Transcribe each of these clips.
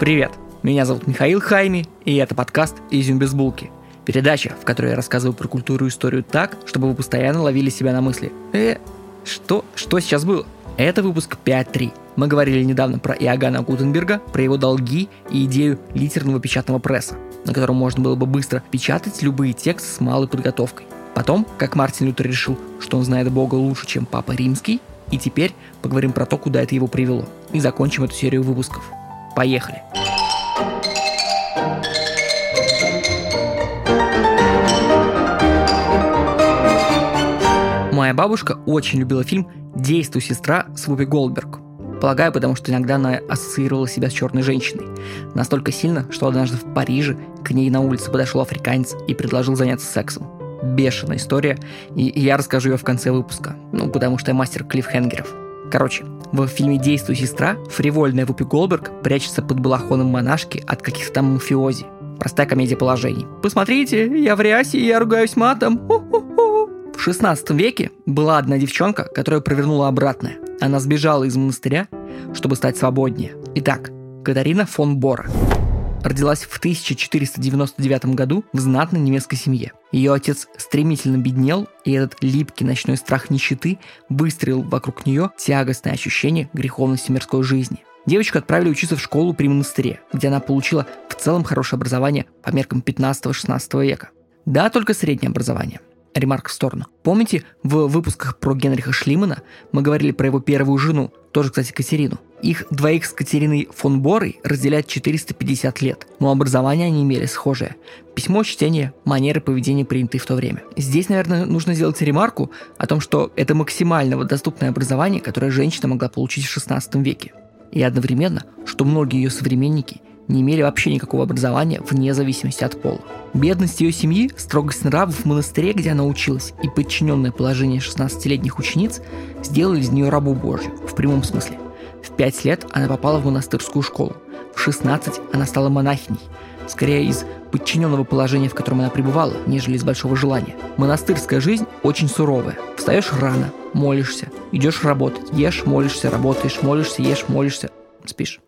Привет, меня зовут Михаил Хайми, и это подкаст «Изюм без булки». Передача, в которой я рассказываю про культуру и историю так, чтобы вы постоянно ловили себя на мысли. Э, что, что сейчас было? Это выпуск 5.3. Мы говорили недавно про Иоганна Гутенберга, про его долги и идею литерного печатного пресса, на котором можно было бы быстро печатать любые тексты с малой подготовкой. Потом, как Мартин Лютер решил, что он знает Бога лучше, чем Папа Римский, и теперь поговорим про то, куда это его привело. И закончим эту серию выпусков. Поехали! Моя бабушка очень любила фильм «Действуй, сестра» с Вупи Голдберг. Полагаю, потому что иногда она ассоциировала себя с черной женщиной. Настолько сильно, что однажды в Париже к ней на улице подошел африканец и предложил заняться сексом. Бешеная история, и я расскажу ее в конце выпуска. Ну, потому что я мастер клиффхенгеров. Короче, в фильме «Действуй, сестра» фривольная Вупи Голдберг прячется под балахоном монашки от каких-то там мафиози. Простая комедия положений. Посмотрите, я в рясе, я ругаюсь матом. Ху-ху-ху. В 16 веке была одна девчонка, которая провернула обратное. Она сбежала из монастыря, чтобы стать свободнее. Итак, Катарина фон Бора родилась в 1499 году в знатной немецкой семье. Ее отец стремительно беднел, и этот липкий ночной страх нищеты выстрелил вокруг нее тягостное ощущение греховности мирской жизни. Девочку отправили учиться в школу при монастыре, где она получила в целом хорошее образование по меркам 15-16 века. Да, только среднее образование. Ремарк в сторону. Помните, в выпусках про Генриха Шлимана мы говорили про его первую жену, тоже, кстати, Катерину. Их двоих с Катериной фон Борой разделяет 450 лет, но образование они имели схожее. Письмо, чтение, манеры поведения приняты в то время. Здесь, наверное, нужно сделать ремарку о том, что это максимально доступное образование, которое женщина могла получить в 16 веке. И одновременно, что многие ее современники не имели вообще никакого образования вне зависимости от пола. Бедность ее семьи, строгость нравов в монастыре, где она училась, и подчиненное положение 16-летних учениц сделали из нее рабу Божью, в прямом смысле. В 5 лет она попала в монастырскую школу. В 16 она стала монахиней, скорее из подчиненного положения, в котором она пребывала, нежели из большого желания. Монастырская жизнь очень суровая. Встаешь рано, молишься, идешь работать, ешь, молишься, работаешь, молишься, ешь, молишься, спишь.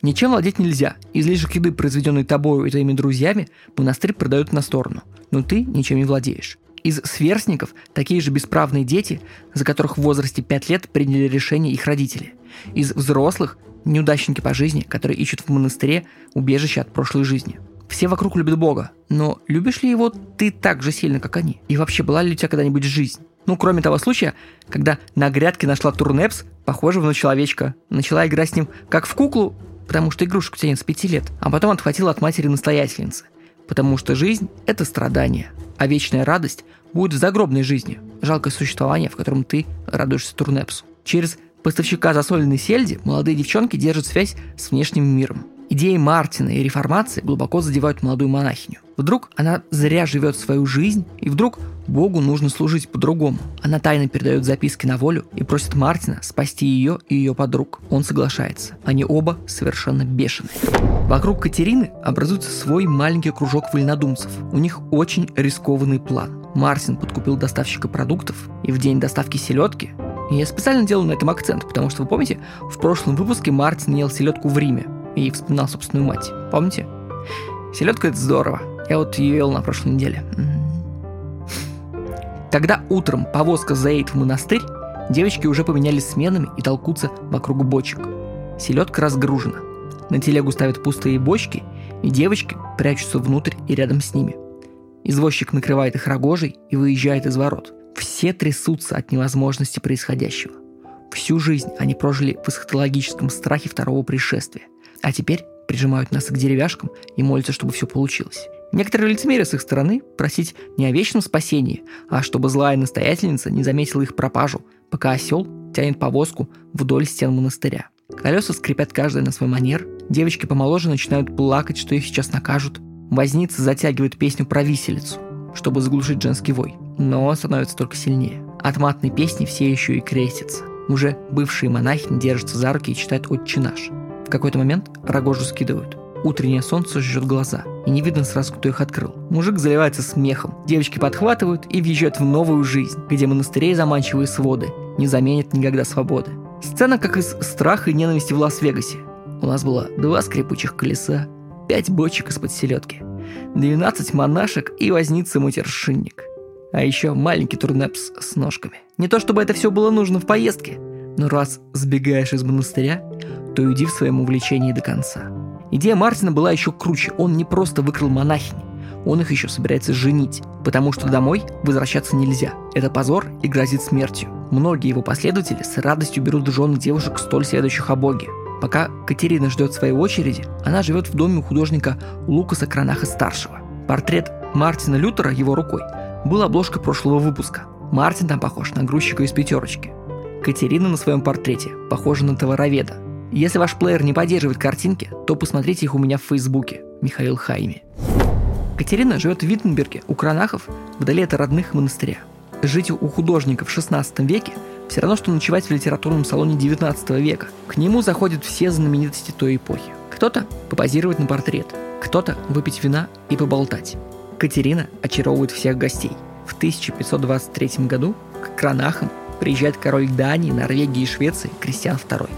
Ничем владеть нельзя. Излишек еды, произведенный тобою и твоими друзьями, монастырь продают на сторону. Но ты ничем не владеешь. Из сверстников такие же бесправные дети, за которых в возрасте 5 лет приняли решение их родители. Из взрослых – неудачники по жизни, которые ищут в монастыре убежище от прошлой жизни. Все вокруг любят Бога, но любишь ли его ты так же сильно, как они? И вообще, была ли у тебя когда-нибудь жизнь? Ну, кроме того случая, когда на грядке нашла турнепс, похожего на человечка, начала играть с ним как в куклу, потому что игрушку тянет с пяти лет, а потом отхватила от матери-настоятельницы, потому что жизнь – это страдание, а вечная радость будет в загробной жизни, жалкое существование, в котором ты радуешься турнепсу. Через поставщика засоленной сельди молодые девчонки держат связь с внешним миром. Идеи Мартина и реформации глубоко задевают молодую монахиню. Вдруг она зря живет свою жизнь, и вдруг Богу нужно служить по-другому. Она тайно передает записки на волю и просит Мартина спасти ее и ее подруг. Он соглашается. Они оба совершенно бешеные. Вокруг Катерины образуется свой маленький кружок вольнодумцев. У них очень рискованный план. Мартин подкупил доставщика продуктов, и в день доставки селедки я специально делаю на этом акцент, потому что вы помните, в прошлом выпуске Мартин ел селедку в Риме и вспоминал собственную мать. Помните? Селедка это здорово. Я вот ее ел на прошлой неделе. Когда утром повозка заедет в монастырь, девочки уже поменялись сменами и толкутся вокруг бочек. Селедка разгружена. На телегу ставят пустые бочки, и девочки прячутся внутрь и рядом с ними. Извозчик накрывает их рогожей и выезжает из ворот. Все трясутся от невозможности происходящего. Всю жизнь они прожили в эсхатологическом страхе второго пришествия, а теперь прижимают нас к деревяшкам и молятся, чтобы все получилось. Некоторые лицемерие с их стороны просить не о вечном спасении, а чтобы злая настоятельница не заметила их пропажу, пока осел тянет повозку вдоль стен монастыря. Колеса скрипят каждый на свой манер, девочки помоложе начинают плакать, что их сейчас накажут. Возница затягивает песню про виселицу, чтобы заглушить женский вой, но становится только сильнее. От матной песни все еще и крестятся. Уже бывшие монахи держатся за руки и читают «Отче наш». В какой-то момент рогожу скидывают – Утреннее солнце жжет глаза, и не видно сразу, кто их открыл. Мужик заливается смехом, девочки подхватывают и въезжают в новую жизнь, где монастырей заманчивые своды не заменят никогда свободы. Сцена как из «Страха и ненависти в Лас-Вегасе». У нас было два скрипучих колеса, пять бочек из-под селедки, 12 монашек и возница-матершинник. А еще маленький турнепс с ножками. Не то чтобы это все было нужно в поездке, но раз сбегаешь из монастыря, то иди в своем увлечении до конца. Идея Мартина была еще круче. Он не просто выкрал монахинь, он их еще собирается женить, потому что домой возвращаться нельзя. Это позор и грозит смертью. Многие его последователи с радостью берут жены девушек, столь следующих о Боге. Пока Катерина ждет своей очереди, она живет в доме у художника Лукаса Кранаха-старшего. Портрет Мартина Лютера его рукой был обложкой прошлого выпуска. Мартин там похож на грузчика из пятерочки. Катерина на своем портрете похожа на товароведа. Если ваш плеер не поддерживает картинки, то посмотрите их у меня в Фейсбуке. Михаил Хайми. Катерина живет в Виттенберге у Кранахов, вдали от родных монастыря. Жить у художника в 16 веке все равно, что ночевать в литературном салоне 19 века. К нему заходят все знаменитости той эпохи. Кто-то попозировать на портрет, кто-то выпить вина и поболтать. Катерина очаровывает всех гостей. В 1523 году к Кранахам приезжает король Дании, Норвегии и Швеции Кристиан II.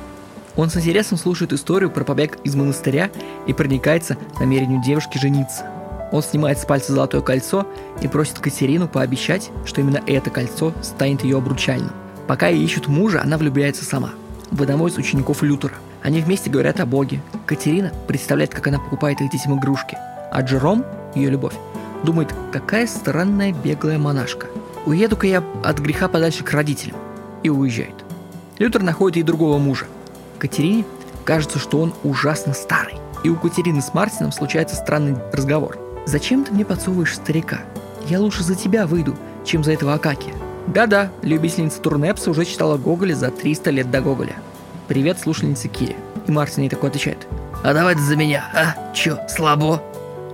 Он с интересом слушает историю про побег из монастыря и проникается намерению девушки жениться – он снимает с пальца золотое кольцо и просит Катерину пообещать, что именно это кольцо станет ее обручальным. Пока ей ищут мужа, она влюбляется сама. В одного из учеников Лютера. Они вместе говорят о Боге. Катерина представляет, как она покупает их детям игрушки. А Джером, ее любовь, думает, какая странная беглая монашка. Уеду-ка я от греха подальше к родителям. И уезжает. Лютер находит ей другого мужа. Катерине кажется, что он ужасно старый. И у Катерины с Мартином случается странный разговор – Зачем ты мне подсовываешь старика? Я лучше за тебя выйду, чем за этого Акакия. Да-да, любительница Турнепса уже читала Гоголя за 300 лет до Гоголя. Привет, слушательница Кири. И Мартин ей такой отвечает. А давай за меня, а? Чё, слабо?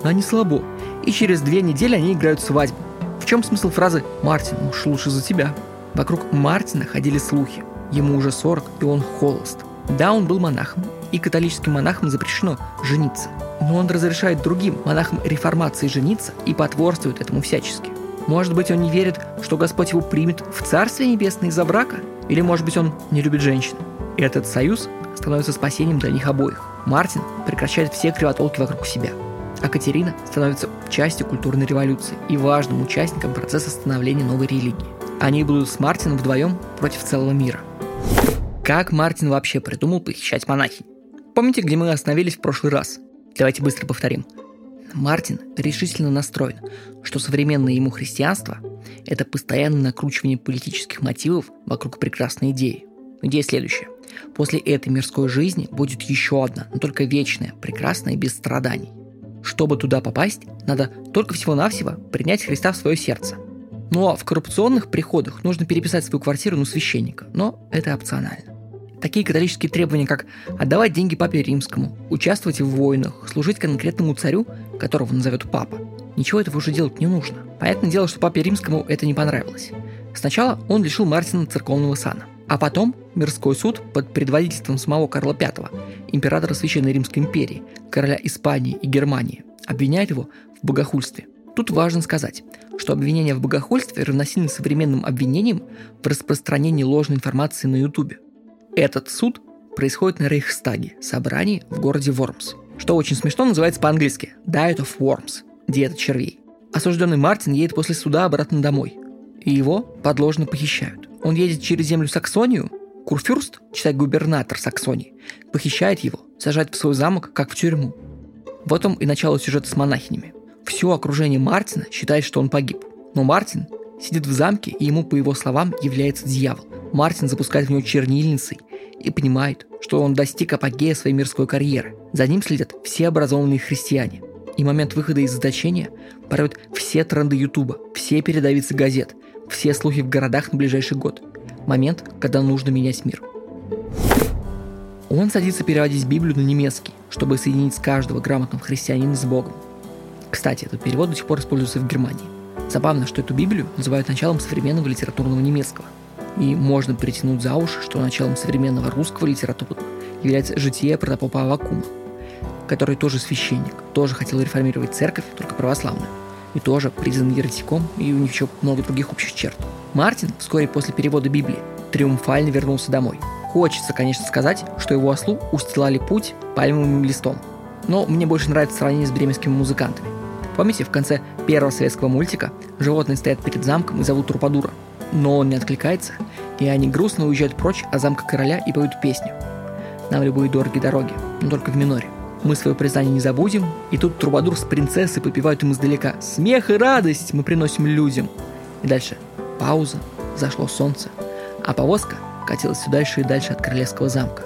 А не слабо. И через две недели они играют свадьбу. В чем смысл фразы «Мартин, уж лучше за тебя»? Вокруг Мартина ходили слухи. Ему уже 40, и он холост. Да, он был монахом, и католическим монахам запрещено жениться. Но он разрешает другим монахам реформации жениться и потворствует этому всячески. Может быть, он не верит, что Господь его примет в Царствие Небесное из-за брака? Или, может быть, он не любит женщин? И этот союз становится спасением для них обоих. Мартин прекращает все кривотолки вокруг себя. А Катерина становится частью культурной революции и важным участником процесса становления новой религии. Они будут с Мартином вдвоем против целого мира. Как Мартин вообще придумал похищать монахинь? Помните, где мы остановились в прошлый раз? Давайте быстро повторим. Мартин решительно настроен, что современное ему христианство – это постоянное накручивание политических мотивов вокруг прекрасной идеи. Идея следующая. После этой мирской жизни будет еще одна, но только вечная, прекрасная, без страданий. Чтобы туда попасть, надо только всего-навсего принять Христа в свое сердце. Ну а в коррупционных приходах нужно переписать свою квартиру на священника, но это опционально. Такие католические требования, как отдавать деньги папе римскому, участвовать в войнах, служить конкретному царю, которого назовет папа, ничего этого уже делать не нужно. Понятное дело, что папе римскому это не понравилось. Сначала он лишил Мартина церковного сана, а потом мирской суд под предводительством самого Карла V, императора Священной Римской империи, короля Испании и Германии, обвиняет его в богохульстве. Тут важно сказать, что обвинение в богохульстве равносильно современным обвинениям в распространении ложной информации на Ютубе. Этот суд происходит на Рейхстаге, собрании в городе Вормс. Что очень смешно называется по-английски «Diet of Worms» – диета червей. Осужденный Мартин едет после суда обратно домой. И его подложно похищают. Он едет через землю Саксонию, Курфюрст, читай губернатор Саксонии, похищает его, сажает в свой замок, как в тюрьму. Вот он и начало сюжета с монахинями. Все окружение Мартина считает, что он погиб. Но Мартин сидит в замке, и ему, по его словам, является дьявол. Мартин запускает в него чернильницей и понимает, что он достиг апогея своей мирской карьеры. За ним следят все образованные христиане. И момент выхода из заточения порвет все тренды Ютуба, все передовицы газет, все слухи в городах на ближайший год. Момент, когда нужно менять мир. Он садится переводить Библию на немецкий, чтобы соединить каждого грамотного христианина с Богом. Кстати, этот перевод до сих пор используется в Германии. Забавно, что эту Библию называют началом современного литературного немецкого – и можно притянуть за уши, что началом современного русского литературы является житие протопопа Авакума, который тоже священник, тоже хотел реформировать церковь, только православную, и тоже признан еретиком, и у них еще много других общих черт. Мартин вскоре после перевода Библии триумфально вернулся домой. Хочется, конечно, сказать, что его ослу устилали путь пальмовым листом. Но мне больше нравится сравнение с бременскими музыкантами. Помните, в конце первого советского мультика животные стоят перед замком и зовут Трупадура, но он не откликается, и они грустно уезжают прочь от замка короля и поют песню. Нам любые дороги дороги, но только в миноре. Мы свое признание не забудем, и тут Трубадур с принцессой попивают им издалека. Смех и радость мы приносим людям. И дальше пауза, зашло солнце, а повозка катилась все дальше и дальше от королевского замка.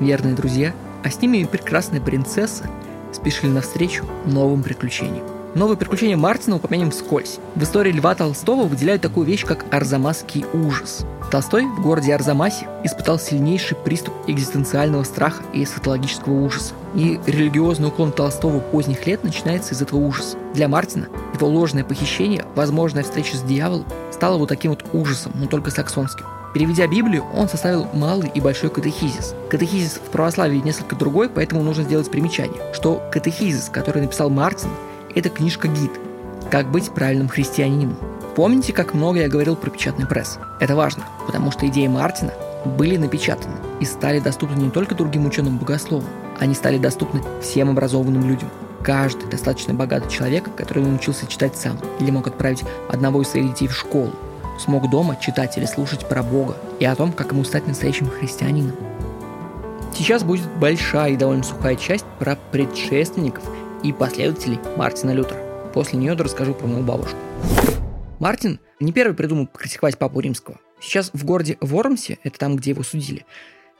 Верные друзья, а с ними и прекрасная принцесса спешили навстречу новым приключениям. Новые приключения Мартина упомянем вскользь. В истории Льва Толстого выделяют такую вещь, как арзамасский ужас. Толстой в городе Арзамасе испытал сильнейший приступ экзистенциального страха и эсхатологического ужаса. И религиозный уклон Толстого поздних лет начинается из этого ужаса. Для Мартина его ложное похищение, возможная встреча с дьяволом, стало вот таким вот ужасом, но только саксонским. Переведя Библию, он составил малый и большой катехизис. Катехизис в православии несколько другой, поэтому нужно сделать примечание, что катехизис, который написал Мартин, это книжка-гид «Как быть правильным христианином». Помните, как много я говорил про печатный пресс? Это важно, потому что идеи Мартина были напечатаны и стали доступны не только другим ученым-богословам, они стали доступны всем образованным людям. Каждый достаточно богатый человек, который научился читать сам или мог отправить одного из своих детей в школу, смог дома читать или слушать про Бога и о том, как ему стать настоящим христианином. Сейчас будет большая и довольно сухая часть про предшественников и последователей Мартина Лютера. После нее расскажу про мою бабушку. Мартин не первый придумал критиковать папу римского. Сейчас в городе Вормсе, это там, где его судили,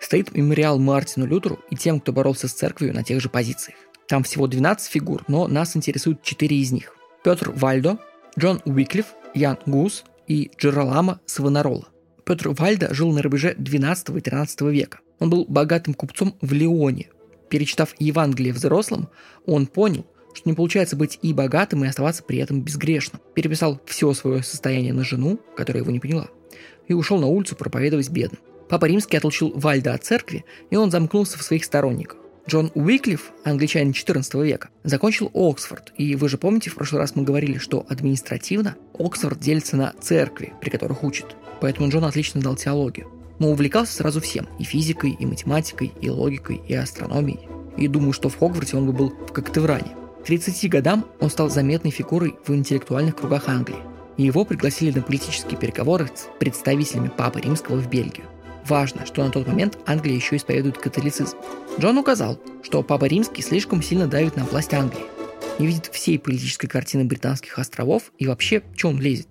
стоит мемориал Мартину Лютеру и тем, кто боролся с церковью на тех же позициях. Там всего 12 фигур, но нас интересуют 4 из них. Петр Вальдо, Джон Уиклиф, Ян Гус и Джералама Савонарола. Петр Вальдо жил на рубеже 12 и 13 века. Он был богатым купцом в Лионе. Перечитав Евангелие взрослым, он понял, что не получается быть и богатым, и оставаться при этом безгрешным. Переписал все свое состояние на жену, которая его не поняла, и ушел на улицу проповедовать бедным. Папа Римский отлучил Вальда от церкви, и он замкнулся в своих сторонниках. Джон Уиклиф, англичанин XIV века, закончил Оксфорд, и вы же помните, в прошлый раз мы говорили, что административно Оксфорд делится на церкви, при которых учат. Поэтому Джон отлично дал теологию. Но увлекался сразу всем – и физикой, и математикой, и логикой, и астрономией. И думаю, что в Хогварте он бы был в Коктевране. К 30 годам он стал заметной фигурой в интеллектуальных кругах Англии. И его пригласили на политические переговоры с представителями Папы Римского в Бельгию. Важно, что на тот момент Англия еще исповедует католицизм. Джон указал, что Папа Римский слишком сильно давит на власть Англии, не видит всей политической картины британских островов и вообще, что он лезет.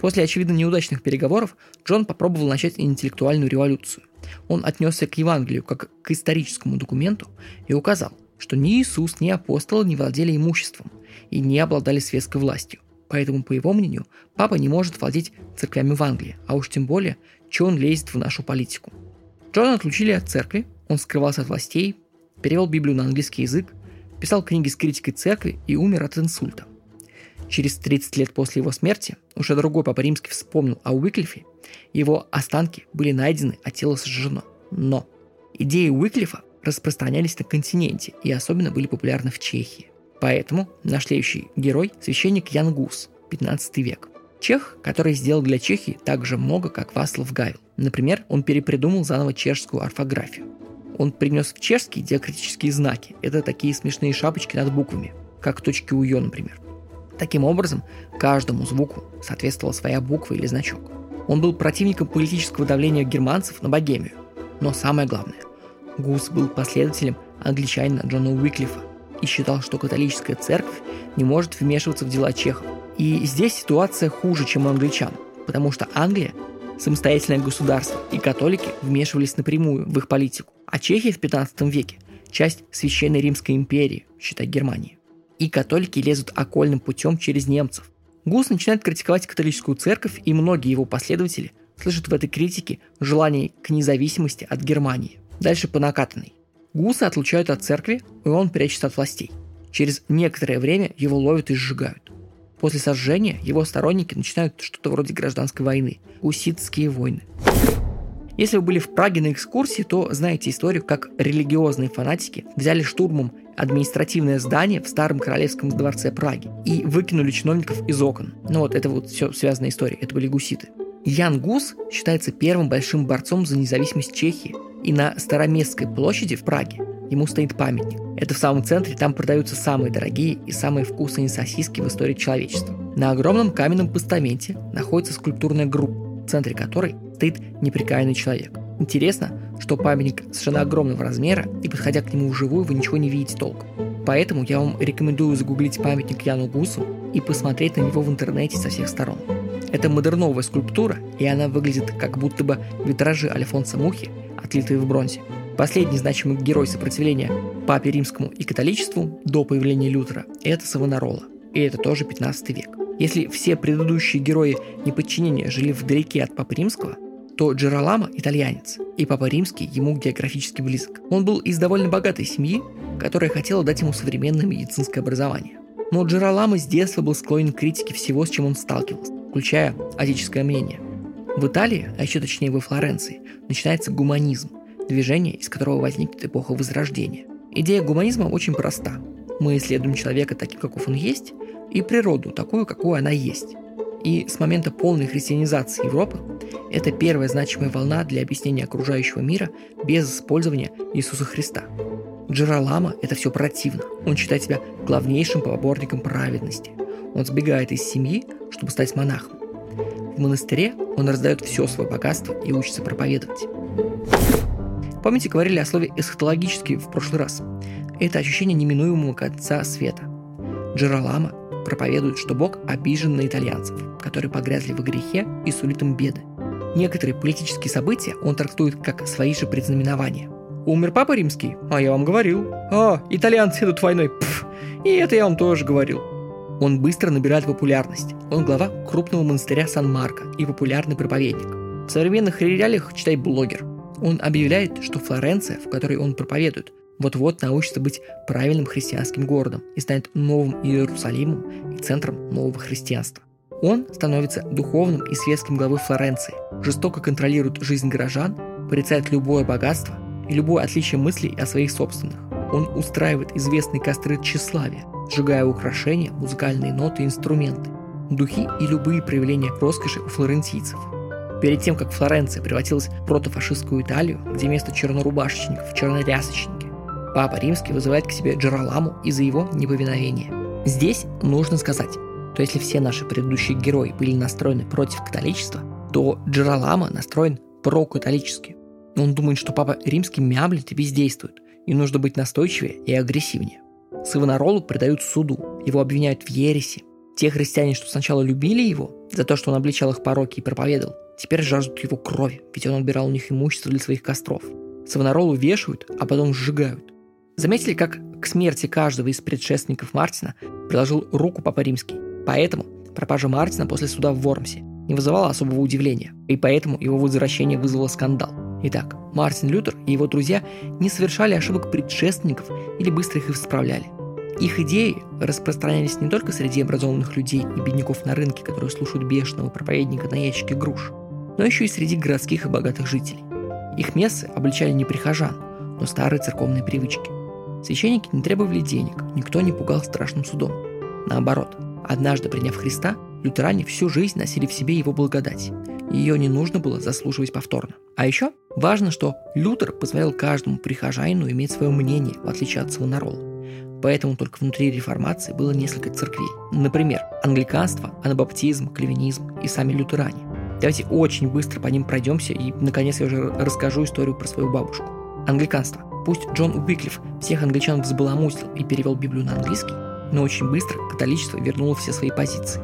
После очевидно неудачных переговоров Джон попробовал начать интеллектуальную революцию. Он отнесся к Евангелию как к историческому документу и указал, что ни Иисус, ни апостолы не владели имуществом и не обладали светской властью. Поэтому, по его мнению, папа не может владеть церквями в Англии, а уж тем более что он лезет в нашу политику. Джона отлучили от церкви, он скрывался от властей, перевел Библию на английский язык, писал книги с критикой церкви и умер от инсульта. Через 30 лет после его смерти уже другой папа римский вспомнил о Уиклифе, его останки были найдены, а тело сожжено. Но идеи Уиклифа распространялись на континенте и особенно были популярны в Чехии. Поэтому наш следующий герой – священник Ян Гус, 15 век – Чех, который сделал для Чехии так же много, как Васлав Гавел. Например, он перепридумал заново чешскую орфографию. Он принес в чешский диакритические знаки. Это такие смешные шапочки над буквами, как точки у «ё», например. Таким образом, каждому звуку соответствовала своя буква или значок. Он был противником политического давления германцев на Богемию. Но самое главное, Гус был последователем англичанина Джона Уиклифа и считал, что католическая церковь не может вмешиваться в дела чехов, и здесь ситуация хуже, чем у англичан, потому что Англия – самостоятельное государство, и католики вмешивались напрямую в их политику. А Чехия в 15 веке – часть Священной Римской империи, считай Германии. И католики лезут окольным путем через немцев. Гус начинает критиковать католическую церковь, и многие его последователи слышат в этой критике желание к независимости от Германии. Дальше по накатанной. Гуса отлучают от церкви, и он прячется от властей. Через некоторое время его ловят и сжигают. После сожжения его сторонники начинают что-то вроде гражданской войны – уситские войны. Если вы были в Праге на экскурсии, то знаете историю, как религиозные фанатики взяли штурмом административное здание в старом королевском дворце Праги и выкинули чиновников из окон. Ну вот это вот все связанная история, это были гуситы. Ян Гус считается первым большим борцом за независимость Чехии, и на Староместской площади в Праге ему стоит памятник. Это в самом центре, там продаются самые дорогие и самые вкусные сосиски в истории человечества. На огромном каменном постаменте находится скульптурная группа, в центре которой стоит неприкаянный человек. Интересно, что памятник совершенно огромного размера, и подходя к нему вживую, вы ничего не видите толком. Поэтому я вам рекомендую загуглить памятник Яну Гусу и посмотреть на него в интернете со всех сторон. Это модерновая скульптура, и она выглядит как будто бы витражи Альфонса Мухи, отлитые в бронзе. Последний значимый герой сопротивления папе римскому и католичеству до появления Лютера – это Савонарола. И это тоже 15 век. Если все предыдущие герои неподчинения жили вдалеке от папы римского, то Джералама – итальянец, и папа римский ему географически близок. Он был из довольно богатой семьи, которая хотела дать ему современное медицинское образование. Но Джералама с детства был склонен к критике всего, с чем он сталкивался, включая отеческое мнение. В Италии, а еще точнее во Флоренции, начинается гуманизм, движение, из которого возникнет эпоха Возрождения. Идея гуманизма очень проста. Мы исследуем человека таким, каков он есть, и природу такую, какую она есть. И с момента полной христианизации Европы это первая значимая волна для объяснения окружающего мира без использования Иисуса Христа. Джералама – это все противно. Он считает себя главнейшим поборником праведности. Он сбегает из семьи, чтобы стать монахом. В монастыре он раздает все свое богатство и учится проповедовать. Помните, говорили о слове эсхатологический в прошлый раз? Это ощущение неминуемого конца света. Джералама проповедует, что Бог обижен на итальянцев, которые погрязли в грехе и сулит им беды. Некоторые политические события он трактует как свои же предзнаменования. Умер папа римский? А я вам говорил. А, итальянцы идут войной. Пф, и это я вам тоже говорил. Он быстро набирает популярность. Он глава крупного монастыря Сан-Марко и популярный проповедник. В современных реалиях читай блогер. Он объявляет, что Флоренция, в которой он проповедует, вот-вот научится быть правильным христианским городом и станет новым Иерусалимом и центром нового христианства. Он становится духовным и светским главой Флоренции, жестоко контролирует жизнь горожан, порицает любое богатство и любое отличие мыслей о своих собственных. Он устраивает известные костры тщеславия, сжигая украшения, музыкальные ноты и инструменты, духи и любые проявления роскоши у флорентийцев. Перед тем, как Флоренция превратилась в протофашистскую Италию, где место чернорубашечников – чернорясочники, Папа Римский вызывает к себе Джераламу из-за его неповиновения. Здесь нужно сказать, что если все наши предыдущие герои были настроены против католичества, то Джералама настроен прокатолически. Он думает, что папа римский мямлит и бездействует, и нужно быть настойчивее и агрессивнее. Савонаролу предают суду, его обвиняют в ереси. Те христиане, что сначала любили его за то, что он обличал их пороки и проповедовал, теперь жаждут его крови, ведь он отбирал у них имущество для своих костров. Савонаролу вешают, а потом сжигают. Заметили, как к смерти каждого из предшественников Мартина приложил руку Папа Римский. Поэтому пропажа Мартина после суда в Вормсе не вызывала особого удивления, и поэтому его возвращение вызвало скандал. Итак, Мартин Лютер и его друзья не совершали ошибок предшественников или быстро их исправляли. Их идеи распространялись не только среди образованных людей и бедняков на рынке, которые слушают бешеного проповедника на ящике груш, но еще и среди городских и богатых жителей. Их мессы обличали не прихожан, но старые церковные привычки. Священники не требовали денег, никто не пугал страшным судом. Наоборот, однажды приняв Христа, лютеране всю жизнь носили в себе его благодать. Ее не нужно было заслуживать повторно. А еще важно, что Лютер позволял каждому прихожанину иметь свое мнение, в отличие от своего народа. Поэтому только внутри реформации было несколько церквей. Например, англиканство, анабаптизм, кальвинизм и сами лютеране. Давайте очень быстро по ним пройдемся и, наконец, я уже расскажу историю про свою бабушку. Англиканство. Пусть Джон Уиклиф всех англичан взбаламутил и перевел Библию на английский, но очень быстро католичество вернуло все свои позиции.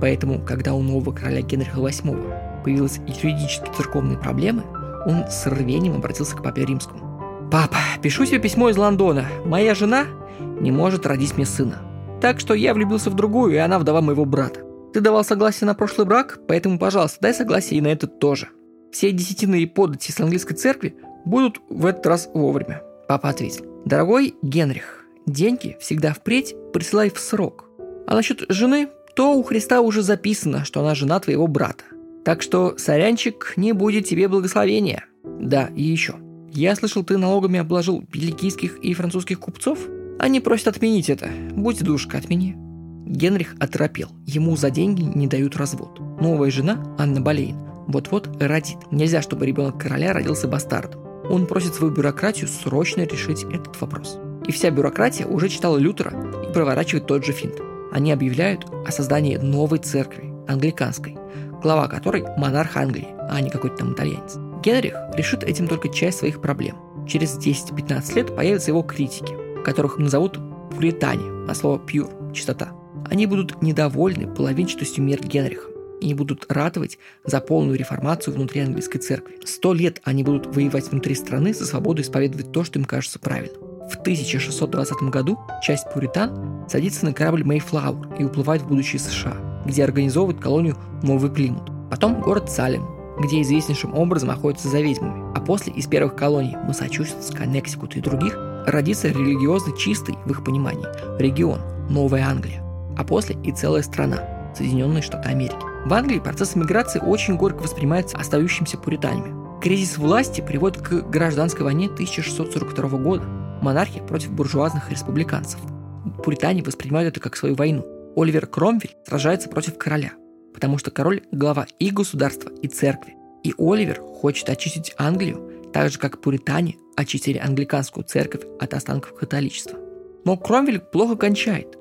Поэтому, когда у нового короля Генриха VIII появились юридические церковные проблемы, он с рвением обратился к папе римскому. «Папа, пишу тебе письмо из Лондона. Моя жена не может родить мне сына. Так что я влюбился в другую, и она вдова моего брата. Ты давал согласие на прошлый брак, поэтому, пожалуйста, дай согласие и на этот тоже. Все десятины и подати с английской церкви будут в этот раз вовремя. Папа ответил. «Дорогой Генрих, деньги всегда впредь присылай в срок. А насчет жены, то у Христа уже записано, что она жена твоего брата. Так что, сорянчик, не будет тебе благословения. Да, и еще. Я слышал, ты налогами обложил белгийских и французских купцов? Они просят отменить это. Будь душка, отмени. Генрих оторопел. Ему за деньги не дают развод. Новая жена, Анна Болейн, вот-вот родит. Нельзя, чтобы ребенок короля родился бастардом. Он просит свою бюрократию срочно решить этот вопрос. И вся бюрократия уже читала Лютера и проворачивает тот же финт. Они объявляют о создании новой церкви, англиканской, глава которой монарх Англии, а не какой-то там итальянец. Генрих решит этим только часть своих проблем. Через 10-15 лет появятся его критики, которых назовут пуритане, а слово pure – чистота. Они будут недовольны половинчатостью мер Генриха и будут ратовать за полную реформацию внутри английской церкви. Сто лет они будут воевать внутри страны за свободу исповедовать то, что им кажется правильным. В 1620 году часть пуритан садится на корабль Мейфлауэр и уплывает в будущее США, где организовывает колонию Новый Климут. Потом город Салем, где известнейшим образом охотятся за ведьмами. А после из первых колоний Массачусетс, Коннектикут и других родится религиозно чистый, в их понимании, регион – Новая Англия. А после и целая страна – Соединенные Штаты Америки. В Англии процесс миграции очень горько воспринимается остающимися пуританами. Кризис власти приводит к гражданской войне 1642 года. Монархия против буржуазных республиканцев. Пуритане воспринимают это как свою войну. Оливер Кромвель сражается против короля, потому что король – глава и государства, и церкви. И Оливер хочет очистить Англию, так же как пуритане очистили англиканскую церковь от останков католичества. Но Кромвель плохо кончает.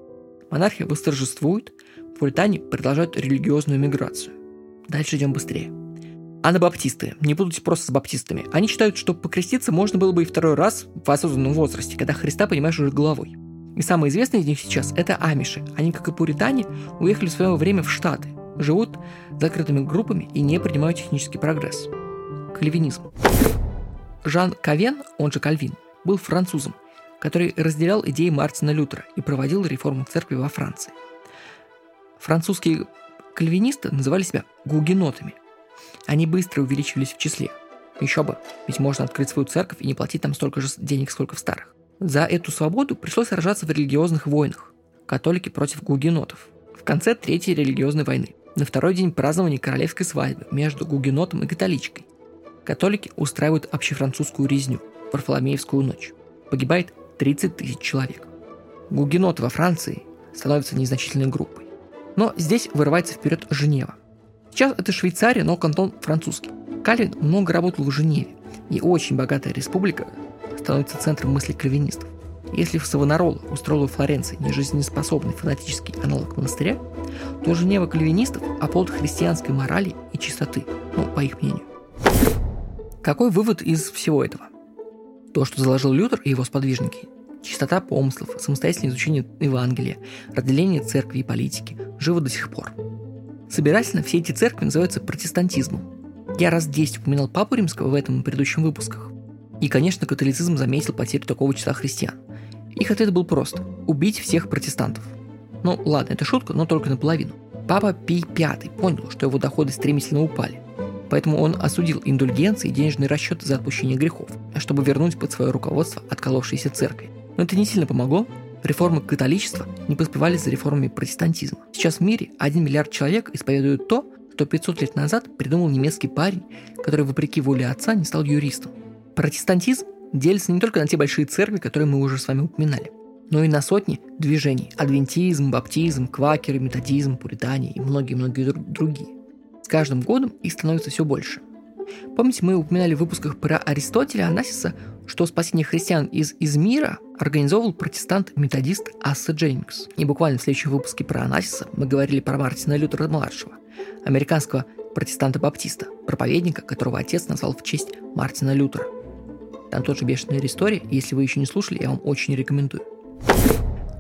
Монархия восторжествует, Пуритане продолжают религиозную миграцию. Дальше идем быстрее. Анабаптисты. Не путайте просто с баптистами. Они считают, что покреститься можно было бы и второй раз в осознанном возрасте, когда Христа понимаешь уже головой. И самый известный из них сейчас – это амиши. Они, как и пуритане, уехали в свое время в Штаты, живут закрытыми группами и не принимают технический прогресс. Кальвинизм. Жан Кавен, он же Кальвин, был французом, который разделял идеи Мартина Лютера и проводил реформу церкви во Франции – Французские кальвинисты называли себя гугенотами. Они быстро увеличивались в числе. Еще бы, ведь можно открыть свою церковь и не платить там столько же денег, сколько в старых. За эту свободу пришлось сражаться в религиозных войнах. Католики против гугенотов. В конце Третьей религиозной войны. На второй день празднования королевской свадьбы между гугенотом и католичкой. Католики устраивают общефранцузскую резню – Варфоломеевскую ночь. Погибает 30 тысяч человек. Гугеноты во Франции становятся незначительной группой. Но здесь вырывается вперед Женева. Сейчас это Швейцария, но кантон французский. Кальвин много работал в Женеве, и очень богатая республика становится центром мысли кальвинистов. Если в Савонарола устроила Флоренции нежизнеспособный фанатический аналог монастыря, то Женева кальвинистов – оплот христианской морали и чистоты, ну, по их мнению. Какой вывод из всего этого? То, что заложил Лютер и его сподвижники, чистота помыслов, самостоятельное изучение Евангелия, разделение церкви и политики живо до сих пор. Собирательно все эти церкви называются протестантизмом. Я раз 10 упоминал Папу Римского в этом и предыдущем выпусках. И, конечно, католицизм заметил потерю такого числа христиан. Их ответ был прост – убить всех протестантов. Ну ладно, это шутка, но только наполовину. Папа Пий V понял, что его доходы стремительно упали. Поэтому он осудил индульгенции и денежные расчеты за отпущение грехов, чтобы вернуть под свое руководство отколовшиеся церкви. Но это не сильно помогло. Реформы католичества не поспевали за реформами протестантизма. Сейчас в мире 1 миллиард человек исповедуют то, что 500 лет назад придумал немецкий парень, который, вопреки воле отца, не стал юристом. Протестантизм делится не только на те большие церкви, которые мы уже с вами упоминали, но и на сотни движений – адвентизм, баптизм, квакеры, методизм, пуритане и многие-многие другие. С каждым годом их становится все больше. Помните, мы упоминали в выпусках про Аристотеля Анасиса, что спасение христиан из, из мира организовал протестант-методист Асса Дженнингс. И буквально в следующем выпуске про Анасиса мы говорили про Мартина Лютера-младшего, американского протестанта-баптиста, проповедника, которого отец назвал в честь Мартина Лютера. Там тоже бешеная история, и если вы еще не слушали, я вам очень рекомендую.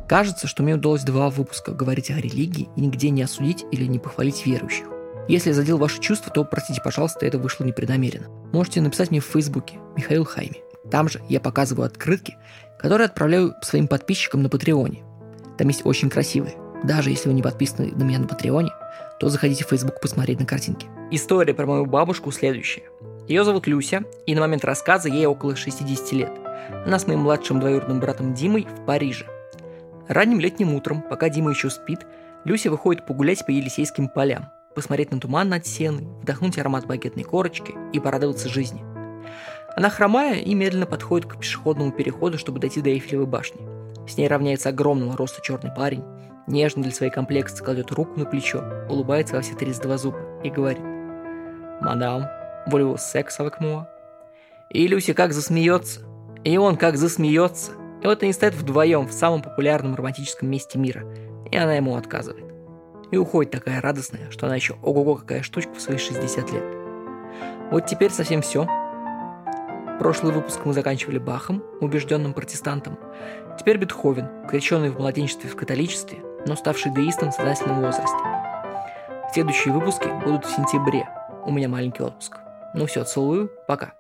Кажется, что мне удалось два выпуска говорить о религии и нигде не осудить или не похвалить верующих. Если я задел ваши чувства, то простите, пожалуйста, это вышло непреднамеренно. Можете написать мне в Фейсбуке Михаил Хайми. Там же я показываю открытки, которые отправляю своим подписчикам на Патреоне. Там есть очень красивые. Даже если вы не подписаны на меня на Патреоне, то заходите в Facebook посмотреть на картинки. История про мою бабушку следующая. Ее зовут Люся, и на момент рассказа ей около 60 лет. Она с моим младшим двоюродным братом Димой в Париже. Ранним летним утром, пока Дима еще спит, Люся выходит погулять по Елисейским полям, посмотреть на туман над сеной, вдохнуть аромат багетной корочки и порадоваться жизни – она хромая и медленно подходит к пешеходному переходу, чтобы дойти до Эйфелевой башни. С ней равняется огромного роста черный парень, нежно для своей комплекции кладет руку на плечо, улыбается во все 32 зуба и говорит мадам, волю секс avec moi. И Люси как засмеется, и он как засмеется. И вот они стоят вдвоем в самом популярном романтическом месте мира, и она ему отказывает. И уходит такая радостная, что она еще ого-го какая штучка в свои 60 лет. Вот теперь совсем все. Прошлый выпуск мы заканчивали Бахом, убежденным протестантом. Теперь Бетховен, крещенный в младенчестве в католичестве, но ставший деистом в сознательном возрасте. Следующие выпуски будут в сентябре. У меня маленький отпуск. Ну все, целую, пока.